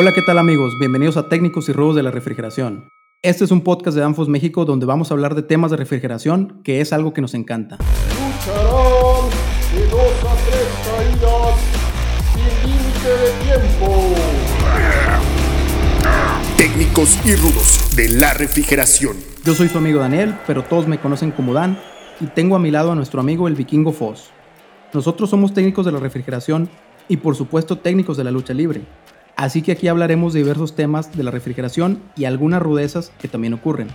Hola, ¿qué tal amigos? Bienvenidos a Técnicos y Robos de la Refrigeración. Este es un podcast de Danfos México donde vamos a hablar de temas de refrigeración, que es algo que nos encanta. Lucharán de dos a tres caídas sin límite de tiempo. Técnicos y rudos de la refrigeración. Yo soy su amigo Daniel, pero todos me conocen como Dan, y tengo a mi lado a nuestro amigo el vikingo Foss. Nosotros somos técnicos de la refrigeración y por supuesto técnicos de la lucha libre. Así que aquí hablaremos de diversos temas de la refrigeración y algunas rudezas que también ocurren.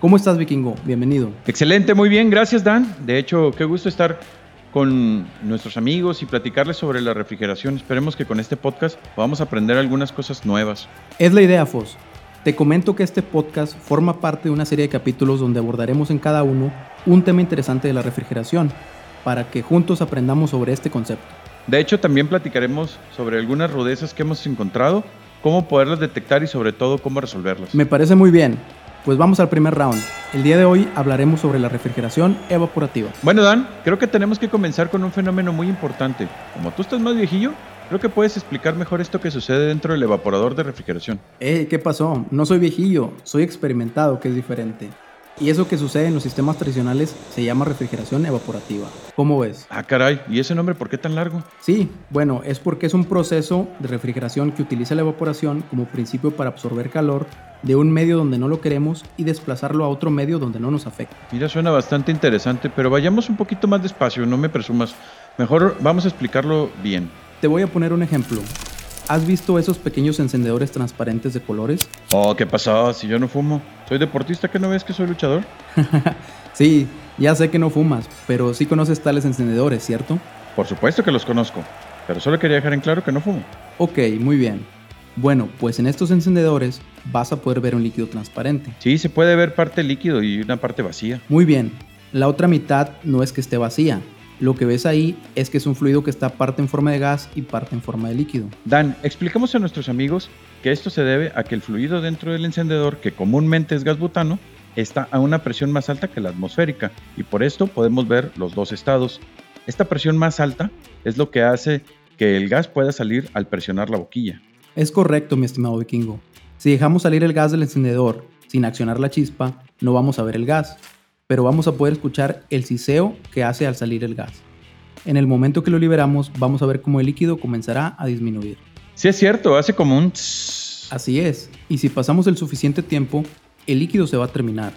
¿Cómo estás, Vikingo? Bienvenido. Excelente, muy bien, gracias Dan. De hecho, qué gusto estar con nuestros amigos y platicarles sobre la refrigeración. Esperemos que con este podcast podamos aprender algunas cosas nuevas. Es la idea, Fos. Te comento que este podcast forma parte de una serie de capítulos donde abordaremos en cada uno un tema interesante de la refrigeración, para que juntos aprendamos sobre este concepto. De hecho, también platicaremos sobre algunas rudezas que hemos encontrado, cómo poderlas detectar y sobre todo cómo resolverlas. Me parece muy bien. Pues vamos al primer round. El día de hoy hablaremos sobre la refrigeración evaporativa. Bueno, Dan, creo que tenemos que comenzar con un fenómeno muy importante. Como tú estás más viejillo, creo que puedes explicar mejor esto que sucede dentro del evaporador de refrigeración. Eh, ¿qué pasó? No soy viejillo, soy experimentado, que es diferente. Y eso que sucede en los sistemas tradicionales se llama refrigeración evaporativa. ¿Cómo ves? Ah, caray, ¿y ese nombre por qué tan largo? Sí, bueno, es porque es un proceso de refrigeración que utiliza la evaporación como principio para absorber calor de un medio donde no lo queremos y desplazarlo a otro medio donde no nos afecta. Mira, suena bastante interesante, pero vayamos un poquito más despacio, no me presumas. Mejor vamos a explicarlo bien. Te voy a poner un ejemplo. ¿Has visto esos pequeños encendedores transparentes de colores? Oh, ¿qué pasó? Si yo no fumo. Soy deportista, ¿qué no ves que soy luchador? sí, ya sé que no fumas, pero sí conoces tales encendedores, ¿cierto? Por supuesto que los conozco, pero solo quería dejar en claro que no fumo. Ok, muy bien. Bueno, pues en estos encendedores vas a poder ver un líquido transparente. Sí, se puede ver parte líquido y una parte vacía. Muy bien. La otra mitad no es que esté vacía, lo que ves ahí es que es un fluido que está parte en forma de gas y parte en forma de líquido. Dan, explicamos a nuestros amigos que esto se debe a que el fluido dentro del encendedor, que comúnmente es gas butano, está a una presión más alta que la atmosférica y por esto podemos ver los dos estados. Esta presión más alta es lo que hace que el gas pueda salir al presionar la boquilla. Es correcto, mi estimado vikingo. Si dejamos salir el gas del encendedor sin accionar la chispa, no vamos a ver el gas pero vamos a poder escuchar el siseo que hace al salir el gas. En el momento que lo liberamos, vamos a ver cómo el líquido comenzará a disminuir. Sí es cierto, hace como un... Así es, y si pasamos el suficiente tiempo, el líquido se va a terminar.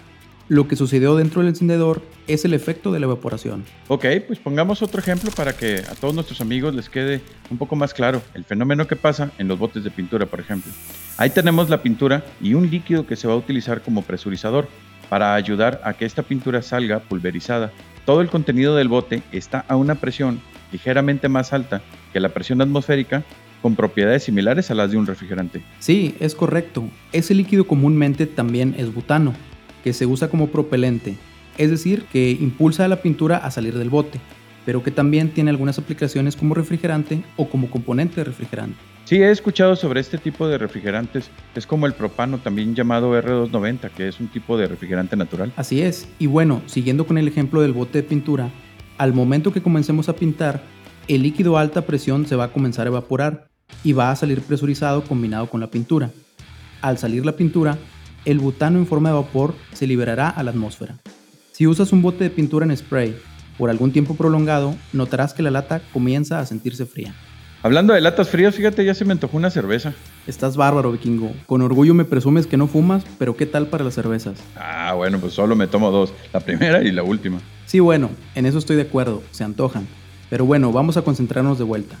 Lo que sucedió dentro del encendedor es el efecto de la evaporación. Ok, pues pongamos otro ejemplo para que a todos nuestros amigos les quede un poco más claro el fenómeno que pasa en los botes de pintura, por ejemplo. Ahí tenemos la pintura y un líquido que se va a utilizar como presurizador para ayudar a que esta pintura salga pulverizada. Todo el contenido del bote está a una presión ligeramente más alta que la presión atmosférica con propiedades similares a las de un refrigerante. Sí, es correcto. Ese líquido comúnmente también es butano, que se usa como propelente, es decir, que impulsa a la pintura a salir del bote, pero que también tiene algunas aplicaciones como refrigerante o como componente de refrigerante. Sí, he escuchado sobre este tipo de refrigerantes. Es como el propano, también llamado R290, que es un tipo de refrigerante natural. Así es. Y bueno, siguiendo con el ejemplo del bote de pintura, al momento que comencemos a pintar, el líquido a alta presión se va a comenzar a evaporar y va a salir presurizado combinado con la pintura. Al salir la pintura, el butano en forma de vapor se liberará a la atmósfera. Si usas un bote de pintura en spray por algún tiempo prolongado, notarás que la lata comienza a sentirse fría. Hablando de latas frías, fíjate, ya se me antojó una cerveza. Estás bárbaro, vikingo. Con orgullo me presumes que no fumas, pero ¿qué tal para las cervezas? Ah, bueno, pues solo me tomo dos, la primera y la última. Sí, bueno, en eso estoy de acuerdo, se antojan. Pero bueno, vamos a concentrarnos de vuelta.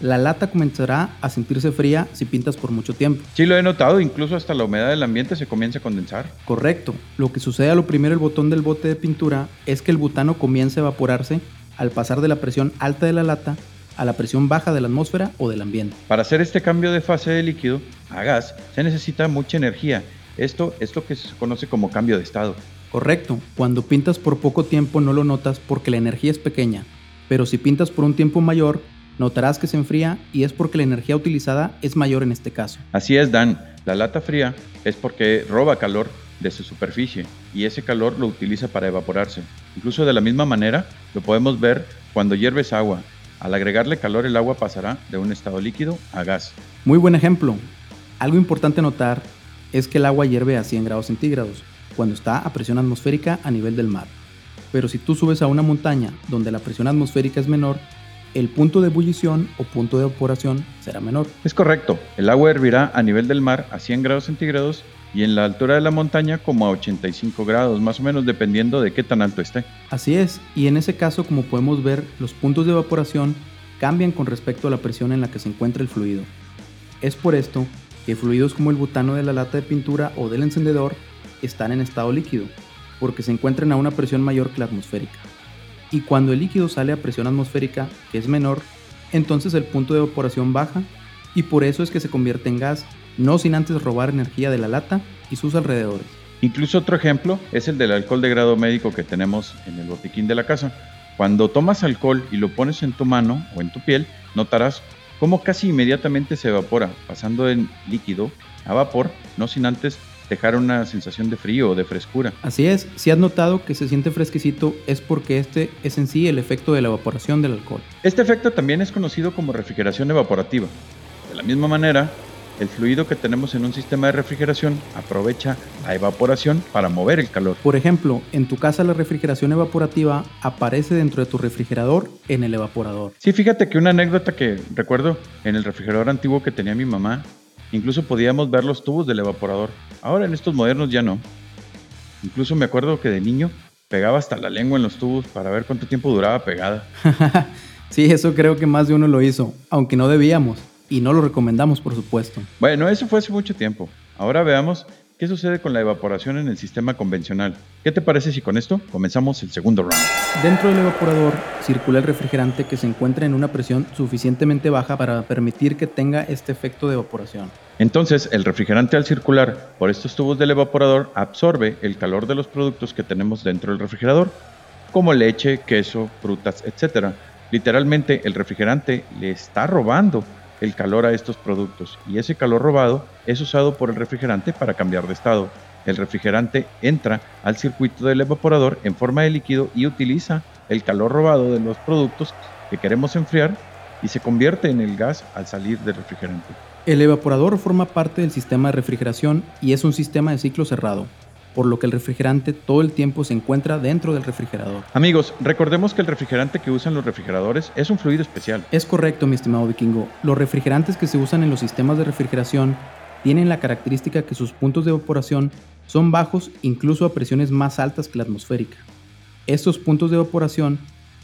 La lata comenzará a sentirse fría si pintas por mucho tiempo. Sí, lo he notado, incluso hasta la humedad del ambiente se comienza a condensar. Correcto. Lo que sucede a lo primero el botón del bote de pintura es que el butano comienza a evaporarse al pasar de la presión alta de la lata a la presión baja de la atmósfera o del ambiente. Para hacer este cambio de fase de líquido a gas se necesita mucha energía. Esto es lo que se conoce como cambio de estado. Correcto, cuando pintas por poco tiempo no lo notas porque la energía es pequeña, pero si pintas por un tiempo mayor, notarás que se enfría y es porque la energía utilizada es mayor en este caso. Así es, Dan. La lata fría es porque roba calor de su superficie y ese calor lo utiliza para evaporarse. Incluso de la misma manera lo podemos ver cuando hierves agua al agregarle calor el agua pasará de un estado líquido a gas. Muy buen ejemplo. Algo importante notar es que el agua hierve a 100 grados centígrados, cuando está a presión atmosférica a nivel del mar. Pero si tú subes a una montaña donde la presión atmosférica es menor, el punto de ebullición o punto de evaporación será menor. Es correcto, el agua hervirá a nivel del mar a 100 grados centígrados y en la altura de la montaña como a 85 grados, más o menos dependiendo de qué tan alto esté. Así es, y en ese caso como podemos ver, los puntos de evaporación cambian con respecto a la presión en la que se encuentra el fluido. Es por esto que fluidos como el butano de la lata de pintura o del encendedor están en estado líquido, porque se encuentran a una presión mayor que la atmosférica. Y cuando el líquido sale a presión atmosférica, que es menor, entonces el punto de evaporación baja y por eso es que se convierte en gas, no sin antes robar energía de la lata y sus alrededores. Incluso otro ejemplo es el del alcohol de grado médico que tenemos en el botiquín de la casa. Cuando tomas alcohol y lo pones en tu mano o en tu piel, notarás cómo casi inmediatamente se evapora, pasando en líquido a vapor, no sin antes dejar una sensación de frío o de frescura. Así es, si has notado que se siente fresquecito es porque este es en sí el efecto de la evaporación del alcohol. Este efecto también es conocido como refrigeración evaporativa. De la misma manera, el fluido que tenemos en un sistema de refrigeración aprovecha la evaporación para mover el calor. Por ejemplo, en tu casa la refrigeración evaporativa aparece dentro de tu refrigerador en el evaporador. Sí, fíjate que una anécdota que recuerdo en el refrigerador antiguo que tenía mi mamá, incluso podíamos ver los tubos del evaporador. Ahora en estos modernos ya no. Incluso me acuerdo que de niño pegaba hasta la lengua en los tubos para ver cuánto tiempo duraba pegada. sí, eso creo que más de uno lo hizo, aunque no debíamos. Y no lo recomendamos, por supuesto. Bueno, eso fue hace mucho tiempo. Ahora veamos qué sucede con la evaporación en el sistema convencional. ¿Qué te parece si con esto comenzamos el segundo round? Dentro del evaporador circula el refrigerante que se encuentra en una presión suficientemente baja para permitir que tenga este efecto de evaporación. Entonces, el refrigerante al circular por estos tubos del evaporador absorbe el calor de los productos que tenemos dentro del refrigerador, como leche, queso, frutas, etc. Literalmente, el refrigerante le está robando el calor a estos productos y ese calor robado es usado por el refrigerante para cambiar de estado. El refrigerante entra al circuito del evaporador en forma de líquido y utiliza el calor robado de los productos que queremos enfriar y se convierte en el gas al salir del refrigerante. El evaporador forma parte del sistema de refrigeración y es un sistema de ciclo cerrado por lo que el refrigerante todo el tiempo se encuentra dentro del refrigerador. Amigos, recordemos que el refrigerante que usan los refrigeradores es un fluido especial. Es correcto, mi estimado vikingo. Los refrigerantes que se usan en los sistemas de refrigeración tienen la característica que sus puntos de evaporación son bajos incluso a presiones más altas que la atmosférica. Estos puntos de evaporación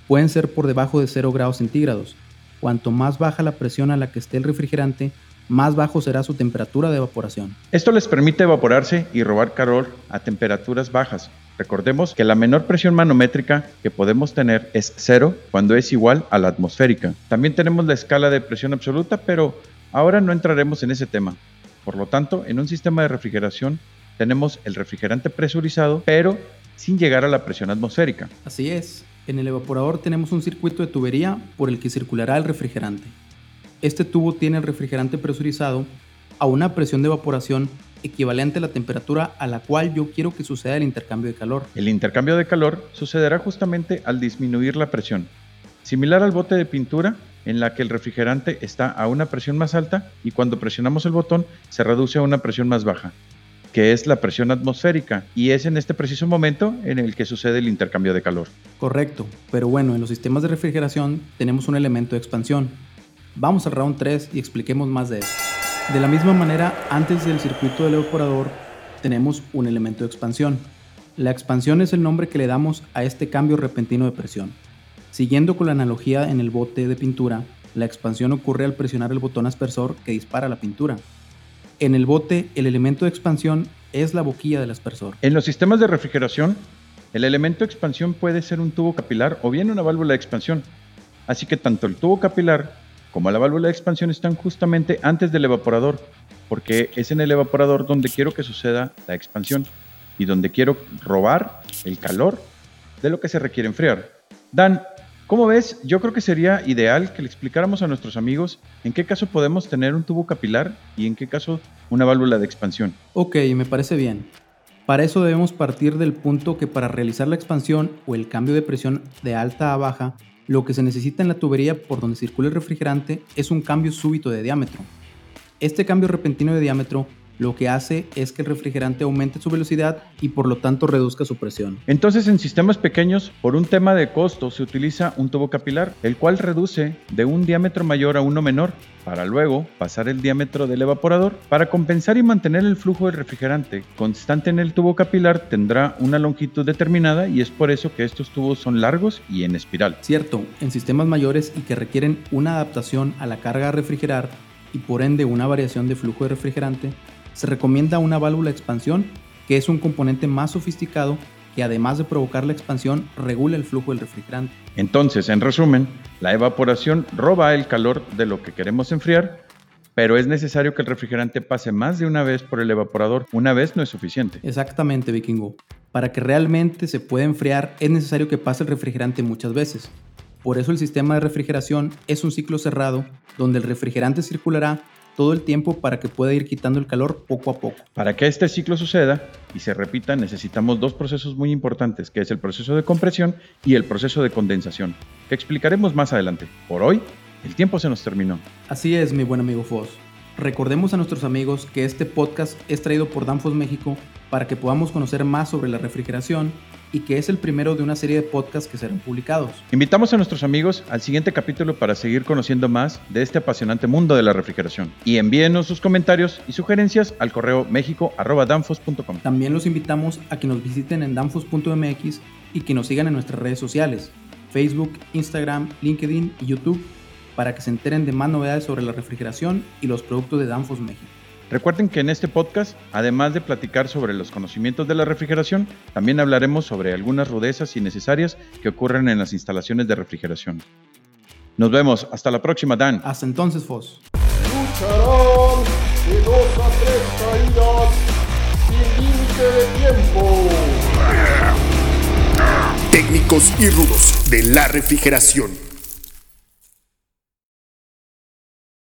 pueden ser por debajo de 0 grados centígrados. Cuanto más baja la presión a la que esté el refrigerante, más bajo será su temperatura de evaporación. Esto les permite evaporarse y robar calor a temperaturas bajas. Recordemos que la menor presión manométrica que podemos tener es cero cuando es igual a la atmosférica. También tenemos la escala de presión absoluta, pero ahora no entraremos en ese tema. Por lo tanto, en un sistema de refrigeración tenemos el refrigerante presurizado, pero sin llegar a la presión atmosférica. Así es, en el evaporador tenemos un circuito de tubería por el que circulará el refrigerante. Este tubo tiene el refrigerante presurizado a una presión de evaporación equivalente a la temperatura a la cual yo quiero que suceda el intercambio de calor. El intercambio de calor sucederá justamente al disminuir la presión, similar al bote de pintura en la que el refrigerante está a una presión más alta y cuando presionamos el botón se reduce a una presión más baja, que es la presión atmosférica, y es en este preciso momento en el que sucede el intercambio de calor. Correcto, pero bueno, en los sistemas de refrigeración tenemos un elemento de expansión, Vamos al round 3 y expliquemos más de eso. De la misma manera, antes del circuito del evaporador tenemos un elemento de expansión. La expansión es el nombre que le damos a este cambio repentino de presión. Siguiendo con la analogía en el bote de pintura, la expansión ocurre al presionar el botón aspersor que dispara la pintura. En el bote, el elemento de expansión es la boquilla del aspersor. En los sistemas de refrigeración, el elemento de expansión puede ser un tubo capilar o bien una válvula de expansión. Así que tanto el tubo capilar como la válvula de expansión están justamente antes del evaporador, porque es en el evaporador donde quiero que suceda la expansión y donde quiero robar el calor de lo que se requiere enfriar. Dan, ¿cómo ves? Yo creo que sería ideal que le explicáramos a nuestros amigos en qué caso podemos tener un tubo capilar y en qué caso una válvula de expansión. Ok, me parece bien. Para eso debemos partir del punto que para realizar la expansión o el cambio de presión de alta a baja lo que se necesita en la tubería por donde circula el refrigerante es un cambio súbito de diámetro. Este cambio repentino de diámetro lo que hace es que el refrigerante aumente su velocidad y por lo tanto reduzca su presión. Entonces en sistemas pequeños, por un tema de costo, se utiliza un tubo capilar, el cual reduce de un diámetro mayor a uno menor, para luego pasar el diámetro del evaporador. Para compensar y mantener el flujo del refrigerante constante en el tubo capilar tendrá una longitud determinada y es por eso que estos tubos son largos y en espiral. Cierto, en sistemas mayores y que requieren una adaptación a la carga a refrigerar y por ende una variación de flujo de refrigerante, se recomienda una válvula de expansión que es un componente más sofisticado que además de provocar la expansión regula el flujo del refrigerante. Entonces, en resumen, la evaporación roba el calor de lo que queremos enfriar, pero es necesario que el refrigerante pase más de una vez por el evaporador. Una vez no es suficiente. Exactamente, vikingo. Para que realmente se pueda enfriar es necesario que pase el refrigerante muchas veces. Por eso el sistema de refrigeración es un ciclo cerrado donde el refrigerante circulará todo el tiempo para que pueda ir quitando el calor poco a poco. Para que este ciclo suceda y se repita, necesitamos dos procesos muy importantes, que es el proceso de compresión y el proceso de condensación, que explicaremos más adelante. Por hoy, el tiempo se nos terminó. Así es, mi buen amigo Foss. Recordemos a nuestros amigos que este podcast es traído por Danfoss México para que podamos conocer más sobre la refrigeración y que es el primero de una serie de podcasts que serán publicados. Invitamos a nuestros amigos al siguiente capítulo para seguir conociendo más de este apasionante mundo de la refrigeración. Y envíenos sus comentarios y sugerencias al correo mexico.danfos.com. También los invitamos a que nos visiten en danfos.mx y que nos sigan en nuestras redes sociales, Facebook, Instagram, LinkedIn y YouTube, para que se enteren de más novedades sobre la refrigeración y los productos de Danfos México. Recuerden que en este podcast, además de platicar sobre los conocimientos de la refrigeración, también hablaremos sobre algunas rudezas innecesarias que ocurren en las instalaciones de refrigeración. Nos vemos, hasta la próxima, Dan. Hasta entonces, Foss. Lucharán de dos a tres caídas sin límite de tiempo. Técnicos y rudos de la refrigeración.